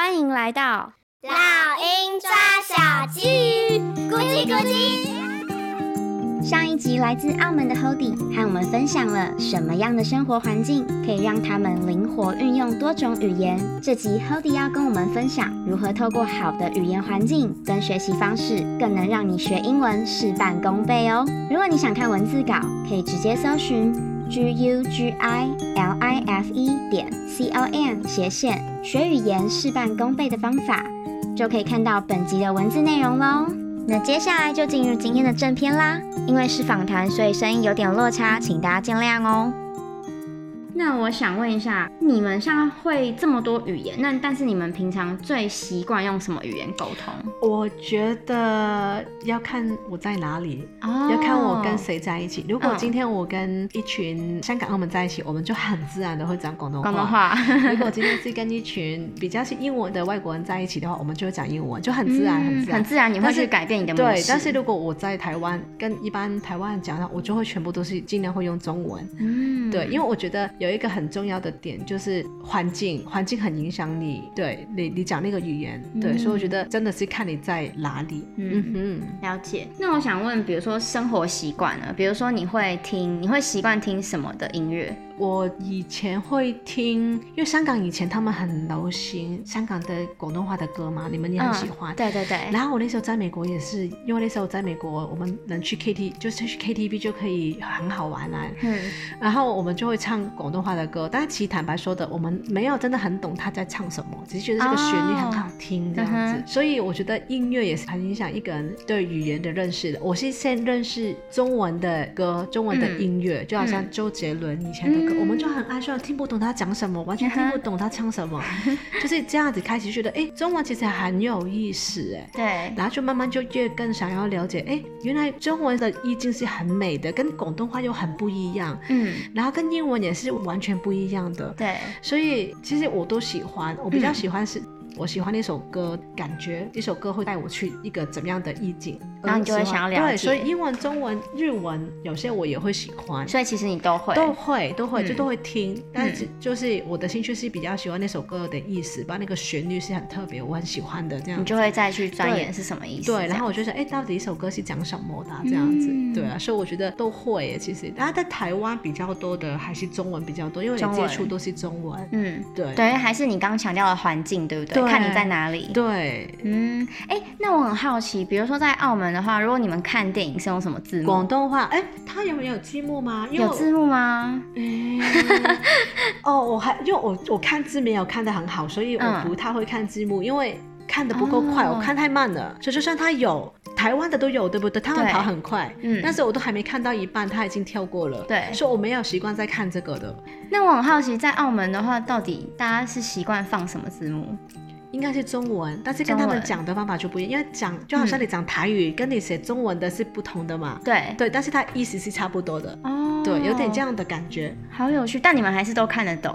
欢迎来到老鹰抓小鸡，咕叽咕叽。上一集来自澳门的 Hody 和我们分享了什么样的生活环境可以让他们灵活运用多种语言。这集 Hody 要跟我们分享如何透过好的语言环境跟学习方式，更能让你学英文事半功倍哦。如果你想看文字稿，可以直接搜寻 G U G I L I F E 点 C O M 斜线学语言事半功倍的方法，就可以看到本集的文字内容喽。那接下来就进入今天的正片啦，因为是访谈，所以声音有点落差，请大家见谅哦。那我想问一下，你们像会这么多语言，那但是你们平常最习惯用什么语言沟通？我觉得要看我在哪里，oh, 要看我跟谁在一起。如果今天我跟一群香港、澳门在一起，我们就很自然的会讲广东话。广东话。如果今天是跟一群比较是英文的外国人在一起的话，我们就会讲英文，就很自然，很自然。很自然，你会去改变你的模式。对，但是如果我在台湾跟一般台湾人讲的话，我就会全部都是尽量会用中文。嗯，对，因为我觉得有。有一个很重要的点就是环境，环境很影响你，对你，你讲那个语言，对，嗯、所以我觉得真的是看你在哪里。嗯哼，了解。那我想问，比如说生活习惯呢？比如说你会听，你会习惯听什么的音乐？我以前会听，因为香港以前他们很流行香港的广东话的歌嘛，你们也很喜欢。嗯、对对对。然后我那时候在美国也是，因为那时候在美国，我们能去 K T，就是去 K T V 就可以很好玩啊。嗯。然后我们就会唱广东话的歌，但是其实坦白说的，我们没有真的很懂他在唱什么，只是觉得这个旋律很好听这样子。哦嗯、所以我觉得音乐也是很影响一个人对语言的认识的。我是先认识中文的歌，中文的音乐，嗯、就好像周杰伦以前的我们就很爱说听不懂他讲什么，完全听不懂他唱什么，就是这样子开始觉得，哎、欸，中文其实很有意思，哎，对，然后就慢慢就越更想要了解，哎、欸，原来中文的意境是很美的，跟广东话又很不一样，嗯，然后跟英文也是完全不一样的，对，所以其实我都喜欢，我比较喜欢是。嗯我喜欢那首歌，感觉一首歌会带我去一个怎么样的意境，然后你就会想要了解。对，所以英文、中文、日文有些我也会喜欢。所以其实你都会，都会，都会，就都会听。嗯、但是就是我的兴趣是比较喜欢那首歌的意思，把那个旋律是很特别，我很喜欢的这样。你就会再去钻研是什么意思。对，然后我就想，哎，到底一首歌是讲什么的、啊、这样子？嗯、对啊，所以我觉得都会。其实，大家在台湾比较多的还是中文比较多，因为你接触都是中文。嗯，对。对，还是你刚刚强调的环境，对不对？对看你在哪里。对，嗯，哎、欸，那我很好奇，比如说在澳门的话，如果你们看电影是用什么字幕？广东话，哎、欸，它有没有字幕吗？有字幕吗？欸、哦，我还因为我我看字没有看得很好，所以我不太会看字幕，嗯、因为看得不够快，哦、我看太慢了。所以就算它有台湾的都有，对不对？他们跑很快，嗯，但是我都还没看到一半，他已经跳过了，对，所以我没有习惯在看这个的。那我很好奇，在澳门的话，到底大家是习惯放什么字幕？应该是中文，但是跟他们讲的方法就不一样，因为讲就好像你讲台语，嗯、跟你写中文的是不同的嘛。对对，但是它意思是差不多的。哦，对，有点这样的感觉。好有趣，但你们还是都看得懂。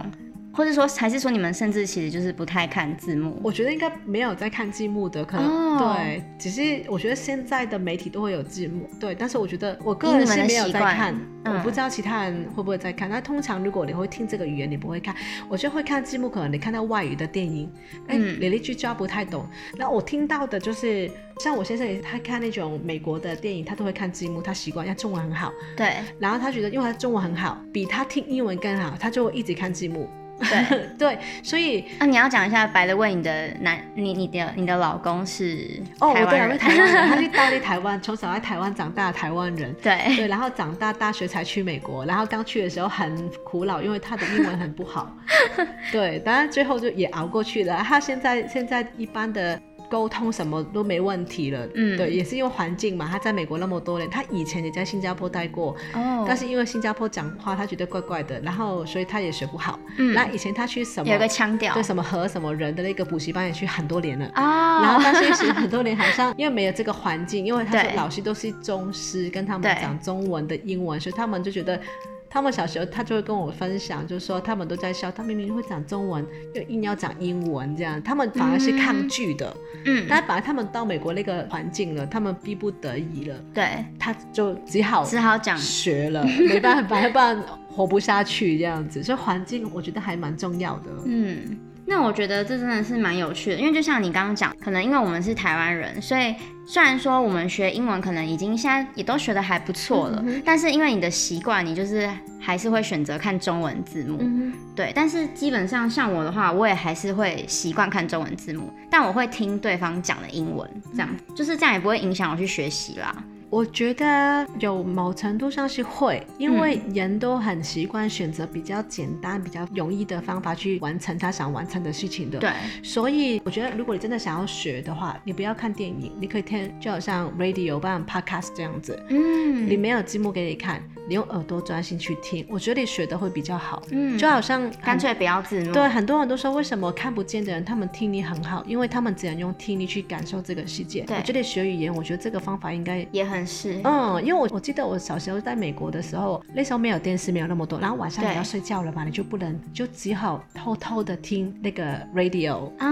或者说，还是说你们甚至其实就是不太看字幕？我觉得应该没有在看字幕的，可能、oh. 对。只是我觉得现在的媒体都会有字幕，对。但是我觉得我个人是没有在看，我不知道其他人会不会在看。那、嗯、通常如果你会听这个语言，你不会看，我就会看字幕。可能你看到外语的电影，哎、嗯，你那句抓不太懂。那我听到的就是，像我先生也他看那种美国的电影，他都会看字幕，他习惯，因为中文很好。对。然后他觉得，因为他中文很好，比他听英文更好，他就会一直看字幕。对对，所以 那、啊、你要讲一下，by the way，你的男，你你的你的老公是哦，对，我是台湾人，他是大陆台湾，从小在台湾长大的台湾人，对对，然后长大大学才去美国，然后刚去的时候很苦恼，因为他的英文很不好，对，当然最后就也熬过去了。他现在现在一般的。沟通什么都没问题了，嗯，对，也是因为环境嘛。他在美国那么多年，他以前也在新加坡待过，哦，但是因为新加坡讲话他觉得怪怪的，然后所以他也学不好。嗯，那以前他去什么有个腔调，对什么和什么人的那个补习班也去很多年了。啊，哦，然后但是其实很多年好像因为没有这个环境，因为他说老师都是中师，跟他们讲中文的英文，所以他们就觉得。他们小时候，他就会跟我分享，就是说他们都在笑，他明明会讲中文，又硬要讲英文，这样他们反而是抗拒的。嗯，但反而他们到美国那个环境了，他们逼不得已了。对，他就只好只好讲学了，没办法，要不然活不下去这样子。所以环境我觉得还蛮重要的。嗯。那我觉得这真的是蛮有趣的，因为就像你刚刚讲，可能因为我们是台湾人，所以虽然说我们学英文可能已经现在也都学得还不错了，嗯、但是因为你的习惯，你就是还是会选择看中文字幕。嗯、对，但是基本上像我的话，我也还是会习惯看中文字幕，但我会听对方讲的英文，这样就是这样也不会影响我去学习啦。我觉得有某程度上是会，因为人都很习惯选择比较简单、比较容易的方法去完成他想完成的事情的。对，所以我觉得如果你真的想要学的话，你不要看电影，你可以听，就好像 radio 不然 podcast 这样子。嗯，里面有字幕给你看，你用耳朵专心去听，我觉得你学的会比较好。嗯，就好像干脆不要字幕。对，很多人都说为什么看不见的人他们听力很好，因为他们只能用听力去感受这个世界。对，我觉得学语言，我觉得这个方法应该也很。适，嗯，因为我我记得我小时候在美国的时候，那时候没有电视，没有那么多，然后晚上你要睡觉了嘛，你就不能，就只好偷偷的听那个 radio 啊，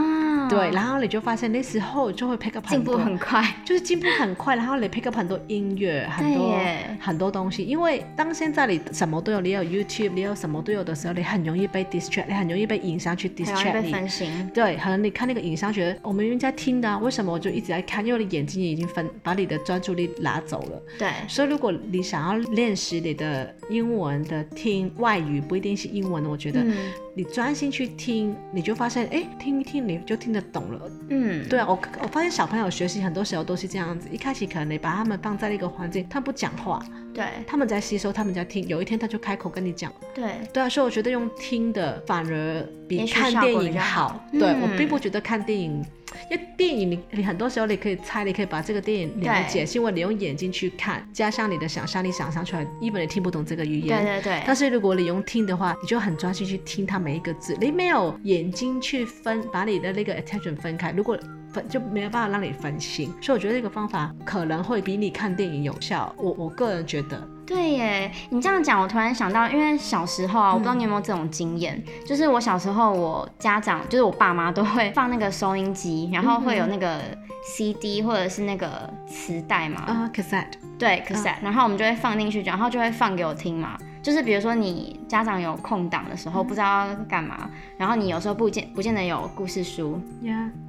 对，然后你就发现那时候就会 pick up 进步很快，就是进步很快，然后你 pick up 很多音乐，很多很多东西，因为当现在你什么都有，你有 YouTube，你有什么都有的时候，你很容易被 distract，你很容易被影响去 distract 你，分心，对，可能你看那个影像觉得我们应该听的啊，为什么我就一直在看？因为你眼睛已经分把你的专注力拿走了，对，所以如果你想要练习你的英文的听外语，不一定是英文，我觉得你专心去听，你就发现，哎，听一听你就听得懂了。嗯，对啊，我我发现小朋友学习很多时候都是这样子，一开始可能你把他们放在一个环境，他不讲话，对，他们在吸收，他们在听，有一天他就开口跟你讲，对，对啊，所以我觉得用听的反而比看电影好。好对，我并不觉得看电影。因为电影你你很多时候你可以猜，你可以把这个电影了解，是因为你用眼睛去看，加上你的想象力想象出来，一本你听不懂这个语言。对对对。但是如果你用听的话，你就很专心去听它每一个字，你没有眼睛去分，把你的那个 attention 分开，如果分就没有办法让你分心。所以我觉得这个方法可能会比你看电影有效。我我个人觉得。对耶，你这样讲，我突然想到，因为小时候啊，我不知道你有没有这种经验，嗯、就是我小时候，我家长就是我爸妈都会放那个收音机，然后会有那个 CD 或者是那个磁带嘛，啊、uh, cassette，对 cassette，、uh. 然后我们就会放进去，然后就会放给我听嘛。就是比如说你家长有空档的时候，不知道干嘛，然后你有时候不见不见得有故事书.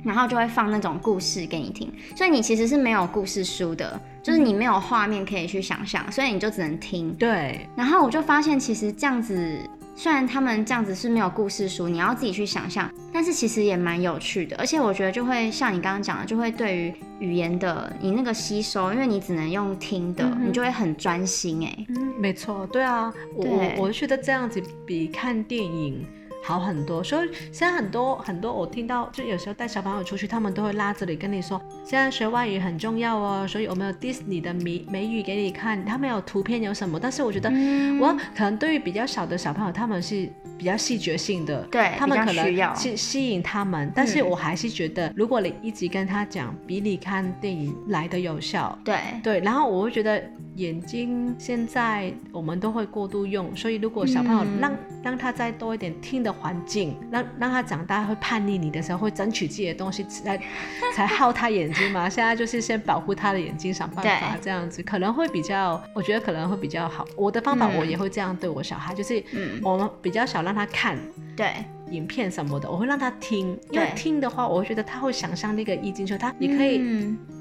然后就会放那种故事给你听，所以你其实是没有故事书的，就是你没有画面可以去想象，所以你就只能听。对。然后我就发现，其实这样子。虽然他们这样子是没有故事书，你要自己去想象，但是其实也蛮有趣的，而且我觉得就会像你刚刚讲的，就会对于语言的你那个吸收，因为你只能用听的，嗯、你就会很专心哎。嗯，没错，对啊，我我觉得这样子比看电影。好很多，所以现在很多很多，我听到就有时候带小朋友出去，他们都会拉着你跟你说，现在学外语很重要哦，所以我们有 Disney 的美美语给你看，他们有图片有什么，但是我觉得，嗯、我可能对于比较小的小朋友，他们是比较视觉性的，对，他们可能吸吸引他们，但是我还是觉得，如果你一直跟他讲，比你看电影来的有效，对。对，然后我会觉得眼睛现在我们都会过度用，所以如果小朋友让、嗯、让他再多一点听的。环境让让他长大会叛逆你的时候会争取自己的东西来 才耗他眼睛嘛。现在就是先保护他的眼睛，想办法这样子可能会比较，我觉得可能会比较好。我的方法我也会这样对我小孩，就是我们比较少让他看。对。影片什么的，我会让他听，因为听的话，我会觉得他会想象那个意境，就他也可以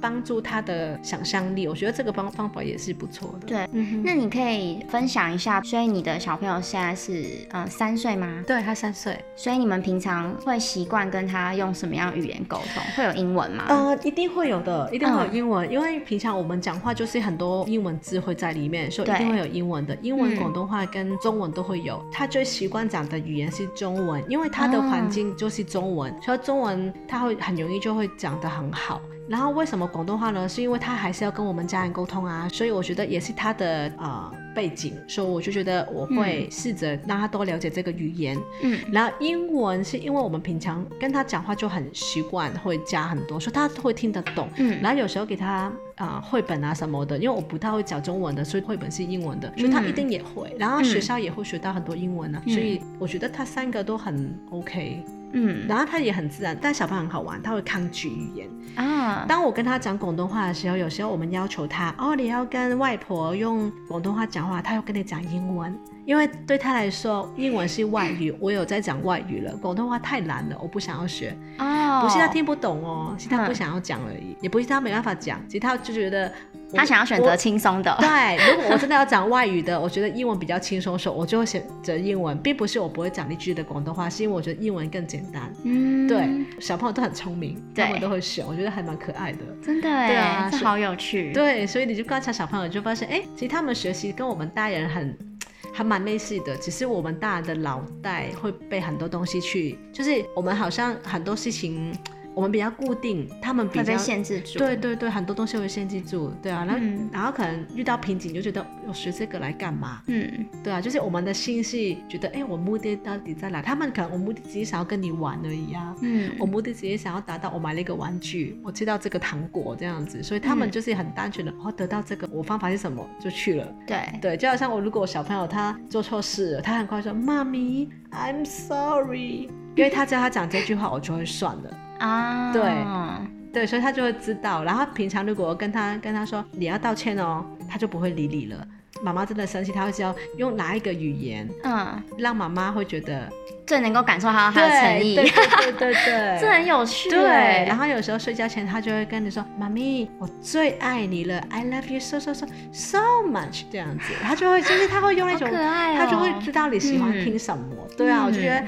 帮助他的想象力。嗯、我觉得这个方方法也是不错的。对，嗯、那你可以分享一下，所以你的小朋友现在是嗯三岁吗？对，他三岁。所以你们平常会习惯跟他用什么样语言沟通？会有英文吗？呃，一定会有的，一定会有英文，嗯、因为平常我们讲话就是很多英文字会在里面，所以一定会有英文的。英文、广东话跟中文都会有。嗯、他最习惯讲的语言是中文，因为他的环境就是中文，所以中文他会很容易就会讲得很好。然后为什么广东话呢？是因为他还是要跟我们家人沟通啊，所以我觉得也是他的呃背景，所以我就觉得我会试着让他多了解这个语言。嗯，然后英文是因为我们平常跟他讲话就很习惯，会加很多，所以他会听得懂。嗯，然后有时候给他啊、呃、绘本啊什么的，因为我不太会讲中文的，所以绘本是英文的，所以他一定也会。然后学校也会学到很多英文啊，嗯、所以我觉得他三个都很 OK。嗯，然后他也很自然，但小朋友很好玩，他会抗拒语言啊。当我跟他讲广东话的时候，有时候我们要求他哦，你要跟外婆用广东话讲话，他要跟你讲英文。因为对他来说，英文是外语，我有在讲外语了。广东话太难了，我不想要学。哦，不是他听不懂哦，是他不想要讲而已，也不是他没办法讲，其实他就觉得他想要选择轻松的。对，如果我真的要讲外语的，我觉得英文比较轻松，所以我就会选择英文，并不是我不会讲一句的广东话，是因为我觉得英文更简单。嗯，对，小朋友都很聪明，他们都会选，我觉得还蛮可爱的。真的，对啊，这好有趣。对，所以你就观察小朋友，就发现，哎，其实他们学习跟我们大人很。还蛮类似的，只是我们大人的脑袋会被很多东西去，就是我们好像很多事情。我们比较固定，他们比较被限制住。对对对，很多东西会限制住，对啊。然后、嗯、然后可能遇到瓶颈，就觉得我学这个来干嘛？嗯，对啊，就是我们的心是觉得，哎，我目的到底在哪？他们可能我目的只是想要跟你玩而已啊。嗯，我目的只是想要达到我买了一个玩具，我吃到这个糖果这样子，所以他们就是很单纯的，哦，得到这个，我方法是什么就去了。对对，就好像我如果小朋友他做错事了，他很快说妈咪，I'm sorry，因为他知道他讲这句话，我就会算了。啊，对对，所以他就会知道。然后平常如果跟他跟他说你要道歉哦，他就不会理你了。妈妈真的生气，他会知道用哪一个语言，嗯，让妈妈会觉得最能够感受到他的诚意。对对对 这很有趣。对，然后有时候睡觉前他就会跟你说：“妈咪，我最爱你了，I love you so so so so much。”这样子，他就会就是他会用那种，他就会知道你喜欢听什么。对啊，我就觉得，哎。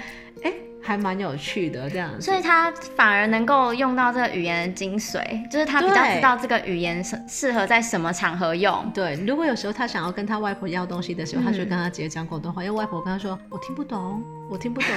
还蛮有趣的这样子，所以他反而能够用到这个语言的精髓，就是他比较知道这个语言适适合在什么场合用。对，如果有时候他想要跟他外婆要东西的时候，嗯、他就跟他直接讲广东话，因为外婆跟他说：“我听不懂，我听不懂，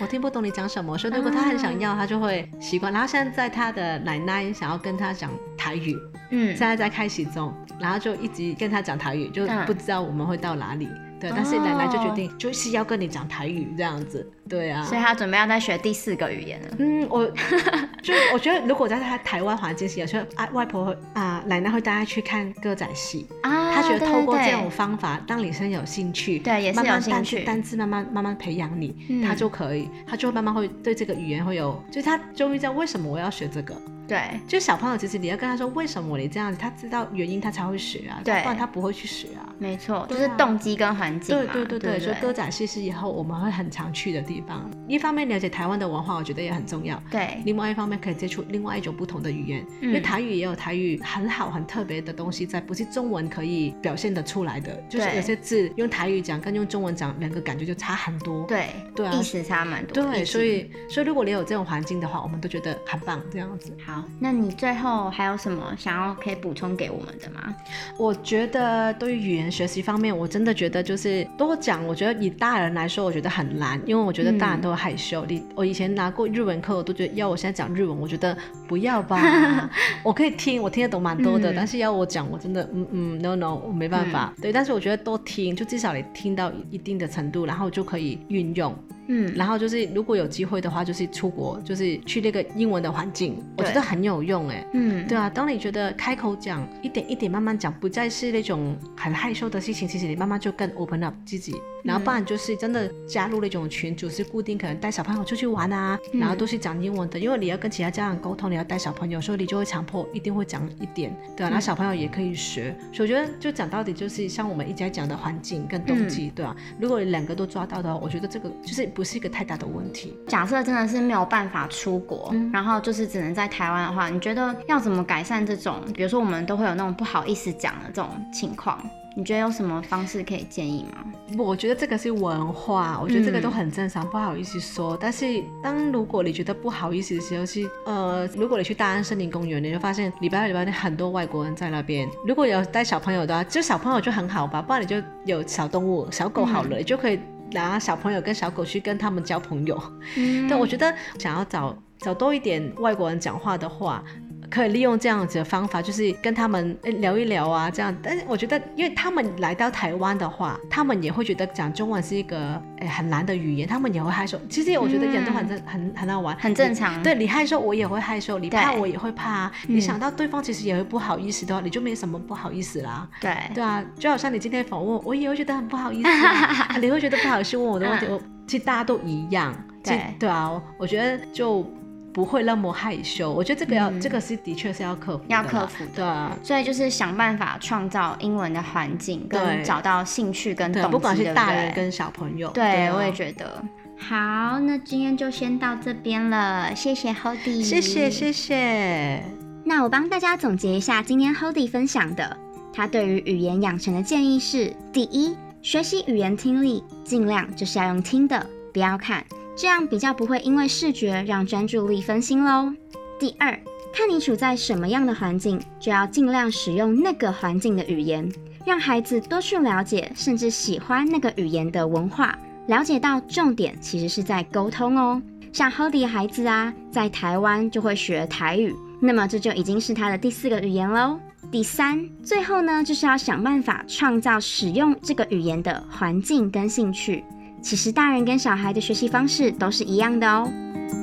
我听不懂你讲什么。”所以如果他很想要，他就会习惯。然后现在他的奶奶想要跟他讲台语，嗯，现在在开始中，然后就一直跟他讲台语，就不知道我们会到哪里。对，但是奶奶就决定就是要跟你讲台语这样子，对啊，所以他准备要再学第四个语言了。嗯，我 就我觉得如果在他台湾环境下，有时候啊外婆啊奶奶会带他去看歌仔戏。啊，他觉得透过这种方法让女生有兴趣，对，也是有兴趣，单字慢慢慢慢培养你，他就可以，他就会慢慢会对这个语言会有，就是他终于知道为什么我要学这个。对，就小朋友，其实你要跟他说为什么你这样子，他知道原因，他才会学啊，对，不然他不会去学啊。没错，就是动机跟环境嘛。对对对对，所以歌仔戏是以后我们会很常去的地方。一方面了解台湾的文化，我觉得也很重要。对，另外一方面可以接触另外一种不同的语言，因为台语也有台语很好很特别的东西在，不是中文可以表现得出来的。就是有些字用台语讲跟用中文讲，两个感觉就差很多。对对啊，意思差蛮多。对，所以所以如果你有这种环境的话，我们都觉得很棒这样子。好，那你最最后还有什么想要可以补充给我们的吗？我觉得对于语言学习方面，我真的觉得就是多讲。我觉得以大人来说，我觉得很难，因为我觉得大人都会害羞。嗯、你我以前拿过日文课，我都觉得要我现在讲日文，我觉得不要吧。我可以听，我听得懂蛮多的，嗯、但是要我讲，我真的嗯嗯，no no，我没办法。嗯、对，但是我觉得多听，就至少你听到一定的程度，然后就可以运用。嗯，然后就是如果有机会的话，就是出国，就是去那个英文的环境，我觉得很有用哎。嗯，对啊，当你觉得开口讲，一点一点慢慢讲，不再是那种很害羞的事情，其实你慢慢就更 open up 自己。然后不然就是真的加入那种群组，是固定可能带小朋友出去玩啊，嗯、然后都是讲英文的，因为你要跟其他家长沟通，你要带小朋友，所以你就会强迫一定会讲一点，对啊，然后小朋友也可以学。嗯、所以我觉得就讲到底就是像我们一直在讲的环境跟动机，嗯、对啊，如果你两个都抓到的话，我觉得这个就是不是一个太大的问题。假设真的是没有办法出国，嗯、然后就是只能在台湾的话，你觉得要怎么改善这种？比如说我们都会有那种不好意思讲的这种情况。你觉得有什么方式可以建议吗？我觉得这个是文化，我觉得这个都很正常，嗯、不好意思说。但是当如果你觉得不好意思的时候，是呃，如果你去大安森林公园，你就发现礼拜二、礼拜天很多外国人在那边。如果有带小朋友的话，就小朋友就很好吧，不然你就有小动物、小狗好了，嗯、你就可以拿小朋友跟小狗去跟他们交朋友。嗯，但我觉得想要找找多一点外国人讲话的话。可以利用这样子的方法，就是跟他们聊一聊啊，这样。但是我觉得，因为他们来到台湾的话，他们也会觉得讲中文是一个诶很难的语言，他们也会害羞。其实我觉得人都很正、嗯、很很好玩，很正常。对，你害羞，我也会害羞；你怕，我也会怕。对你想到对方其实也会不好意思的话，你就没什么不好意思啦。对对啊，就好像你今天访问我，也会觉得很不好意思、啊，你会觉得不好意思问我的问题，我其实大家都一样。对对啊，我觉得就。不会那么害羞，我觉得这个要，嗯、这个是的确是要克服，要克服的。对啊，所以就是想办法创造英文的环境，跟找到兴趣跟动机，不管是大人跟小朋友。对，我也觉得。好，那今天就先到这边了，谢谢 Hody，谢谢谢谢。那我帮大家总结一下今天 Hody 分享的，他对于语言养成的建议是：第一，学习语言听力，尽量就是要用听的，不要看。这样比较不会因为视觉让专注力分心喽。第二，看你处在什么样的环境，就要尽量使用那个环境的语言，让孩子多去了解，甚至喜欢那个语言的文化，了解到重点其实是在沟通哦。像 Hody 的孩子啊，在台湾就会学台语，那么这就已经是他的第四个语言喽。第三，最后呢，就是要想办法创造使用这个语言的环境跟兴趣。其实大人跟小孩的学习方式都是一样的哦。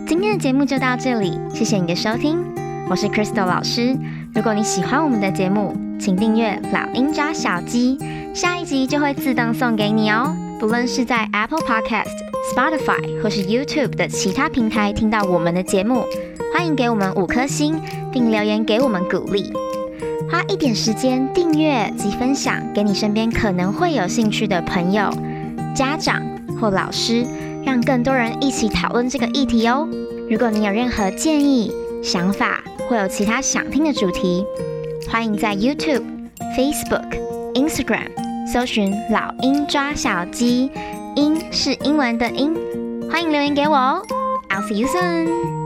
今天的节目就到这里，谢谢你的收听，我是 Crystal 老师。如果你喜欢我们的节目，请订阅老鹰抓小鸡，下一集就会自动送给你哦。不论是在 Apple Podcast、Spotify 或是 YouTube 的其他平台听到我们的节目，欢迎给我们五颗星，并留言给我们鼓励。花一点时间订阅及分享给你身边可能会有兴趣的朋友、家长。或老师，让更多人一起讨论这个议题哦。如果你有任何建议、想法，或有其他想听的主题，欢迎在 YouTube、Facebook、Instagram 搜寻“老鹰抓小鸡”，鹰是英文的鹰，欢迎留言给我哦。I'll see you soon.